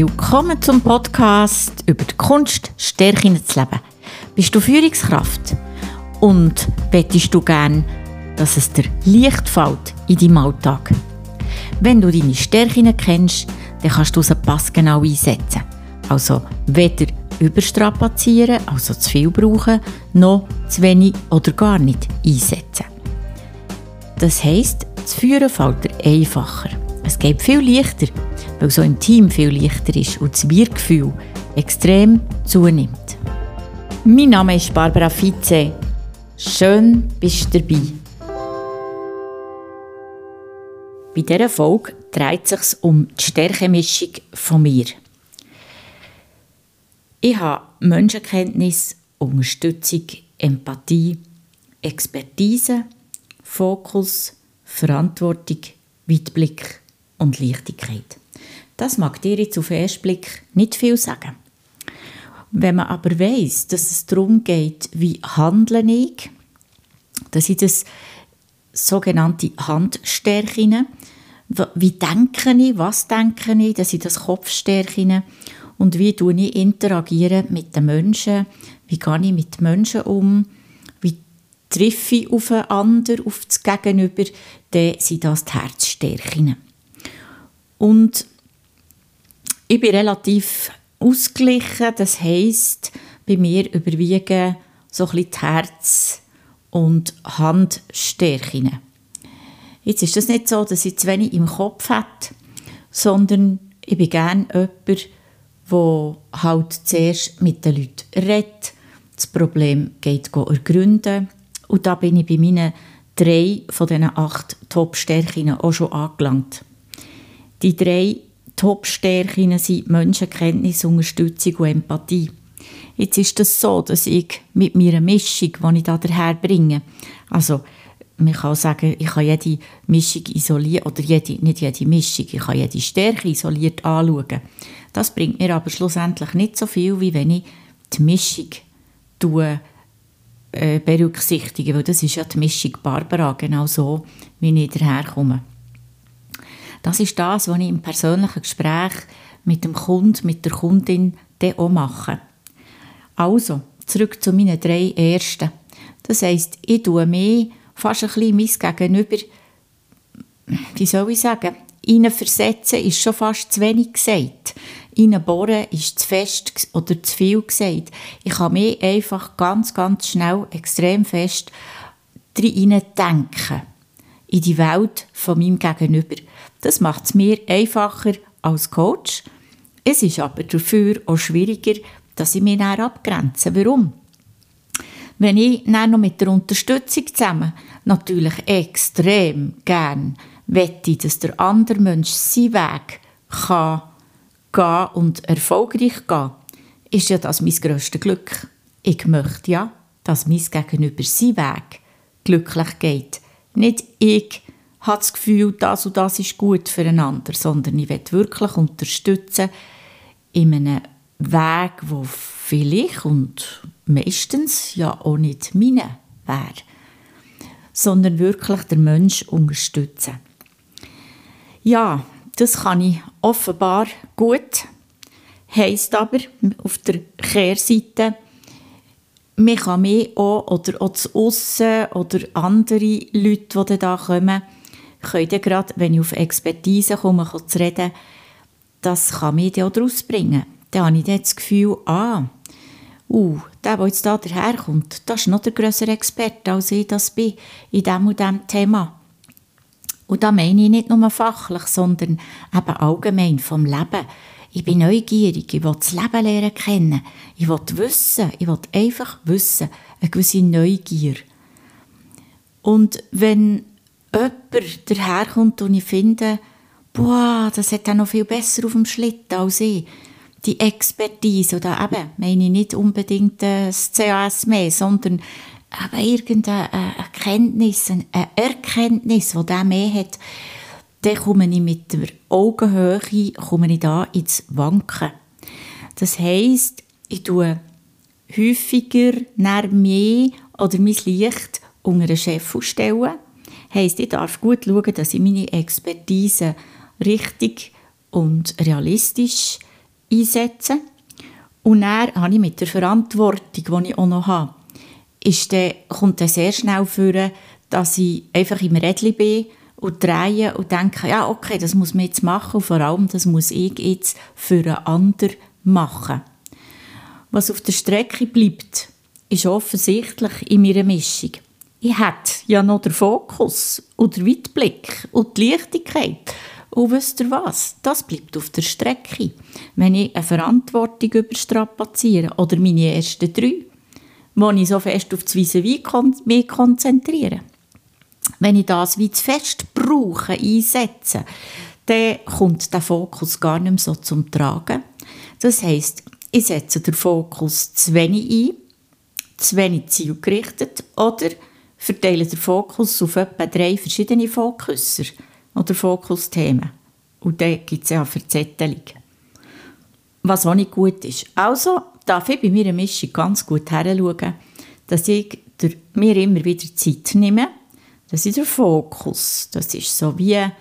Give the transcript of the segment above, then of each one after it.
Willkommen zum Podcast über die Kunst, Stärken zu leben. Bist du Führungskraft und wettest du gern, dass es dir leicht fällt in deinem Alltag? Wenn du deine Stärken kennst, dann kannst du sie passgenau einsetzen. Also weder überstrapazieren, also zu viel brauchen, noch zu wenig oder gar nicht einsetzen. Das heisst, das Führen fällt dir einfacher. Es geht viel leichter, weil so im Team viel leichter ist und das Wir-Gefühl extrem zunimmt. Mein Name ist Barbara Vize. Schön bist du dabei. Bei dieser Folge dreht es sich um die Stärkemischung von mir. Ich habe Menschenkenntnis, Unterstützung, Empathie, Expertise, Fokus, Verantwortung, Weitblick und Leichtigkeit. Das mag dir jetzt auf den ersten Blick nicht viel sagen. Wenn man aber weiß, dass es darum geht, wie handle ich, dass ich das sogenannte Handstärken, wie denke ich, was denke ich, dass ich das Kopfstärken. Und wie tue ich interagieren mit den Menschen, wie gehe ich mit Menschen um, wie treffe ich auf einen anderen, auf das Gegenüber, dann sind das die Herzstärken. Und ich bin relativ ausgeglichen, das heisst, bei mir überwiegen so ein bisschen die Herz- und Handstärken. Jetzt ist das nicht so, dass ich zu wenig im Kopf habe, sondern ich bin gerne jemand, der halt zuerst mit den Leuten redet, das Problem geht ergründen und da bin ich bei meinen drei von diesen acht Top-Stärken auch schon angelangt. Die drei Top-Stärken sind Menschenkenntnis, Unterstützung und Empathie. Jetzt ist das so, dass ich mit meiner Mischung, die ich da bringe, also man kann sagen, ich kann jede Mischung isolieren, oder jede, nicht jede Mischung, ich kann jede Stärke isoliert anschauen. Das bringt mir aber schlussendlich nicht so viel, wie wenn ich die Mischung tue, äh, berücksichtige, weil das ist ja die Mischung Barbara, genau so, wie ich daherkomme. Das ist das, was ich im persönlichen Gespräch mit dem Kunden, mit der Kundin dann auch mache. Also, zurück zu meinen drei Ersten. Das heisst, ich tue mir fast ein bisschen mein Gegenüber, wie soll ich sagen, versetzen ist schon fast zu wenig gesagt. Ihnen bohren ist zu fest oder zu viel gesagt. Ich kann mir einfach ganz, ganz schnell extrem fest drin denken. In die Welt von meinem Gegenüber. Das macht es mir einfacher als Coach. Es ist aber dafür auch schwieriger, dass ich mich dann abgrenze. Warum? Wenn ich dann noch mit der Unterstützung zusammen natürlich extrem gern wette, dass der andere Mensch seinen Weg kann gehen und erfolgreich gehen, ist ja das mein grösstes Glück. Ich möchte ja, dass mein Gegenüber seinen Weg glücklich geht. Nicht ich habe das Gefühl, das und das ist gut füreinander, sondern ich will wirklich unterstützen in einem Weg, wo vielleicht und meistens ja auch nicht meine wäre, sondern wirklich der Mensch unterstützen. Ja, das kann ich offenbar gut. Heißt aber auf der Kehrseite, man kann mich auch oder auch zu Aussen oder andere Leute, die da kommen, können dann gerade, wenn ich auf Expertise komme, zu reden, das kann mich auch daraus bringen. Dann habe ich dann das Gefühl, ah, uh, der, der jetzt da daherkommt, das ist noch der grössere Experte, als ich das bin, in diesem und diesem Thema. Und da meine ich nicht nur fachlich, sondern eben allgemein vom Leben. Ich bin neugierig, ich will das Leben lernen kennen. Ich will wissen, ich will einfach wissen, eine gewisse Neugier. Und wenn jemand daherkommt und ich finde, boah, das hat er noch viel besser auf dem Schlitten als ich, die Expertise, oder eben, meine ich nicht unbedingt das CAS mehr, sondern aber irgendeine Erkenntnis, eine Erkenntnis, die der mehr hat, dann komme ich mit der Augenhöhe komme ich da ins Wanken. Das heisst, ich tue häufiger nach mir oder mein Licht unter einen Chef ausstellen. Heisst, ich darf gut schauen, dass ich meine Expertise richtig und realistisch einsetzen. Und dann habe ich mit der Verantwortung, die ich auch noch habe, ist dann, kommt dann sehr schnell vor, dass ich einfach im Rädchen bin und drehe und denke, ja, okay, das muss man jetzt machen und vor allem, das muss ich jetzt für einen anderen machen. Was auf der Strecke bleibt, ist offensichtlich in meiner Mischung. Ich hätte ja noch den Fokus und den Weitblick und die Leichtigkeit. Und wisst ihr was? Das bleibt auf der Strecke. Wenn ich eine Verantwortung überstrapaziere oder meine ersten drei, wo ich so fest auf das Vis-à-vis kon mich konzentriere. Wenn ich das wie zu fest brauche, einsetze, dann kommt der Fokus gar nicht mehr so zum Tragen. Das heisst, ich setze den Fokus zu wenig ein, zu wenig zielgerichtet oder verteile den Fokus auf etwa drei verschiedene Fokusser oder Fokusthemen. Und dann gibt es ja eine Verzettelung. Was auch nicht gut ist. Also darf ich bei meiner Mischung ganz gut heranschauen, dass ich mir immer wieder Zeit nehme. Das ist der Fokus. Das ist so wie ein,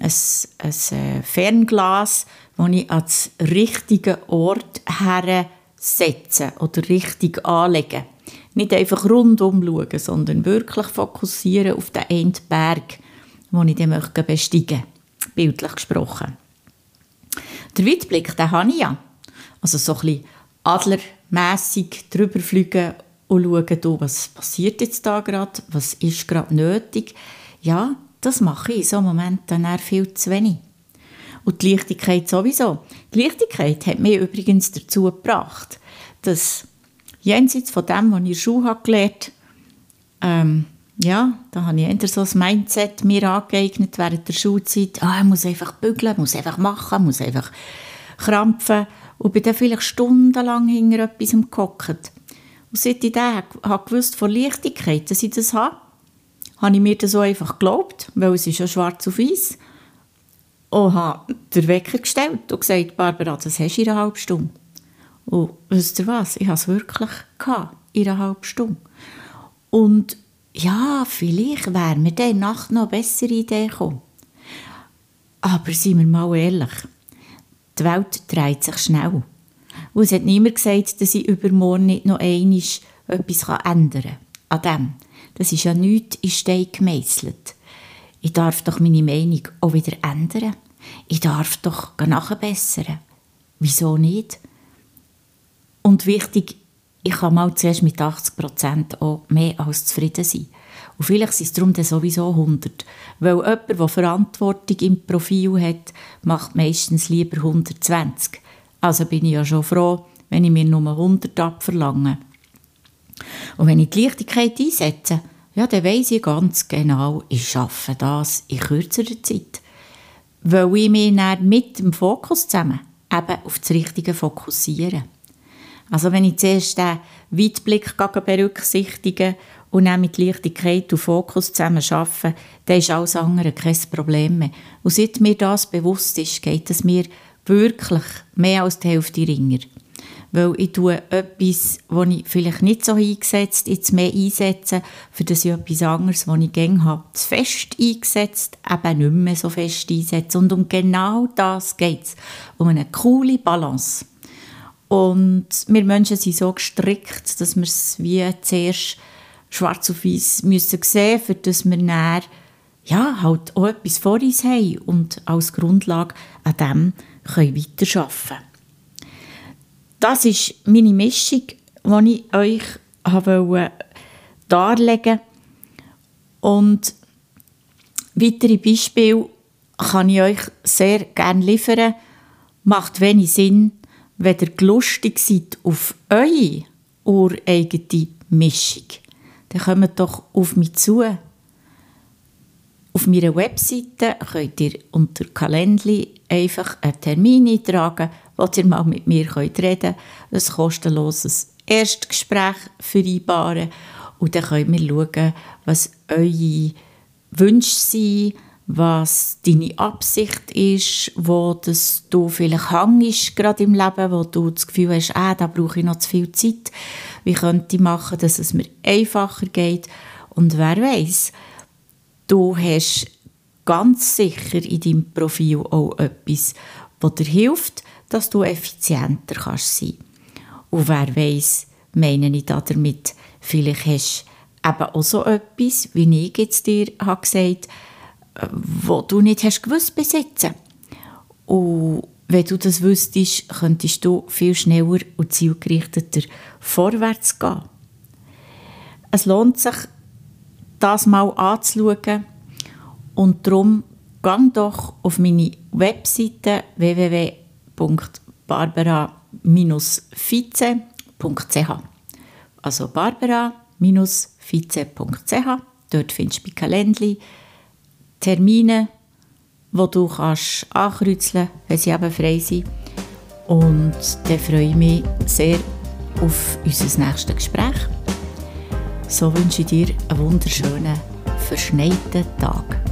ein äh, Fernglas, das ich an den richtigen Ort hersetze oder richtig anlege. Nicht einfach rundum schauen, sondern wirklich fokussieren auf den einen Berg, den ich dann möchte besteigen möchte. Bildlich gesprochen. Der Weitblick, den habe ich ja. Also so ein bisschen adlermässig drüber fliegen und schauen, was passiert jetzt da gerade, was ist gerade nötig. Ja, das mache ich in so einem Moment dann viel zu wenig. Und die Leichtigkeit sowieso. Die Leichtigkeit hat mich übrigens dazu gebracht, dass jenseits von dem, was ich in der Schule gelernt habe, ähm, ja, da habe ich eher so das Mindset mir angeeignet während der Schulzeit. Ah, ich muss einfach bügeln, muss einfach machen, muss einfach krampfen. Und bin dann vielleicht stundenlang hinter etwas gehockt. Und seit ich dann gewusst von Leichtigkeit, dass ich das habe, habe ich mir das so einfach geglaubt, weil es ist ja schwarz auf weiß. Und habe den Wecker gestellt und gesagt, Barbara, das hast du in einer halben Stunde. Und wisst ihr was? Ich habe es wirklich gehabt, in einer halben Stunde. Und ja, vielleicht wäre mir dann Nacht noch eine bessere Idee gekommen. Aber seien wir mal ehrlich, die Welt dreht sich schnell. Und es hat niemand gesagt, dass ich übermorgen nicht noch einmal etwas ändern kann. An dem. Das ist ja nichts in Stein gemeißelt. Ich darf doch meine Meinung auch wieder ändern. Ich darf doch nachbessern. Wieso nicht? Und wichtig, ich kann mal zuerst mit 80% auch mehr als zufrieden sein. Und vielleicht sind es darum dann sowieso 100. Weil jemand, der Verantwortung im Profil hat, macht meistens lieber 120. Also bin ich ja schon froh, wenn ich mir nur 100 abverlange. Und wenn ich die Leichtigkeit einsetze, ja, dann weiss ich ganz genau, ich schaffe das in kürzerer Zeit. Weil ich mich dann mit dem Fokus zusammen eben auf das Richtige fokussiere. Also wenn ich zuerst den Weitblick berücksichtige und dann mit Leichtigkeit und Fokus zusammen arbeite, dann ist alles andere kein Problem mehr. Und seit mir das bewusst ist, geht es mir wirklich mehr als die Hälfte ringer. Weil ich tue etwas, das ich vielleicht nicht so eingesetzt jetzt mehr einsetze, für das ich etwas anderes, das ich gerne habe, zu fest eingesetzt, eben nicht mehr so fest einsetze. Und um genau das geht es. Um eine coole Balance. Und wir Menschen sind so gestrickt, dass wir es wie zuerst schwarz auf weiß müssen sehen, für dass wir dann ja, halt auch etwas vor uns haben und als Grundlage an dem können weiterarbeiten. Das ist meine Mischung, die ich euch wollte darlegen Und weitere Beispiele kann ich euch sehr gerne liefern. Macht wenig Sinn, wenn ihr lustig seid auf eure ureigene Mischung. Dann kommt doch auf mich zu. Auf meiner Webseite könnt ihr unter Kalendli einfach einen Termin eintragen, wo ihr mal mit mir reden könnt. Ein kostenloses Erstgespräch vereinbaren. Und dann können wir schauen, was eure Wünsche sind, was deine Absicht ist, wo das du vielleicht hängst gerade im Leben, wo du das Gefühl hast, ah, da brauche ich noch zu viel Zeit. Wie könnte ich machen, dass es mir einfacher geht? Und wer weiß, du hast ganz sicher in deinem Profil auch etwas, das dir hilft, dass du effizienter kannst sein. Und wer weiß, meine ich damit, vielleicht hast du eben auch so etwas, wie ich jetzt dir habe gesagt habe, wo du nicht hast gewusst besitzen. Und wenn du das wüsstest, könntest du viel schneller und zielgerichteter vorwärts gehen. Es lohnt sich, das mal anzuschauen und darum gang doch auf meine Webseite www.barbara-vize.ch also barbara-vize.ch Dort findest du mein Kalendchen, Termine, wo du kannst ankreuzeln wenn sie eben frei sind. Und dann freue ich mich sehr auf unser nächstes Gespräch. So wünsche ich dir einen wunderschönen, verschneiten Tag.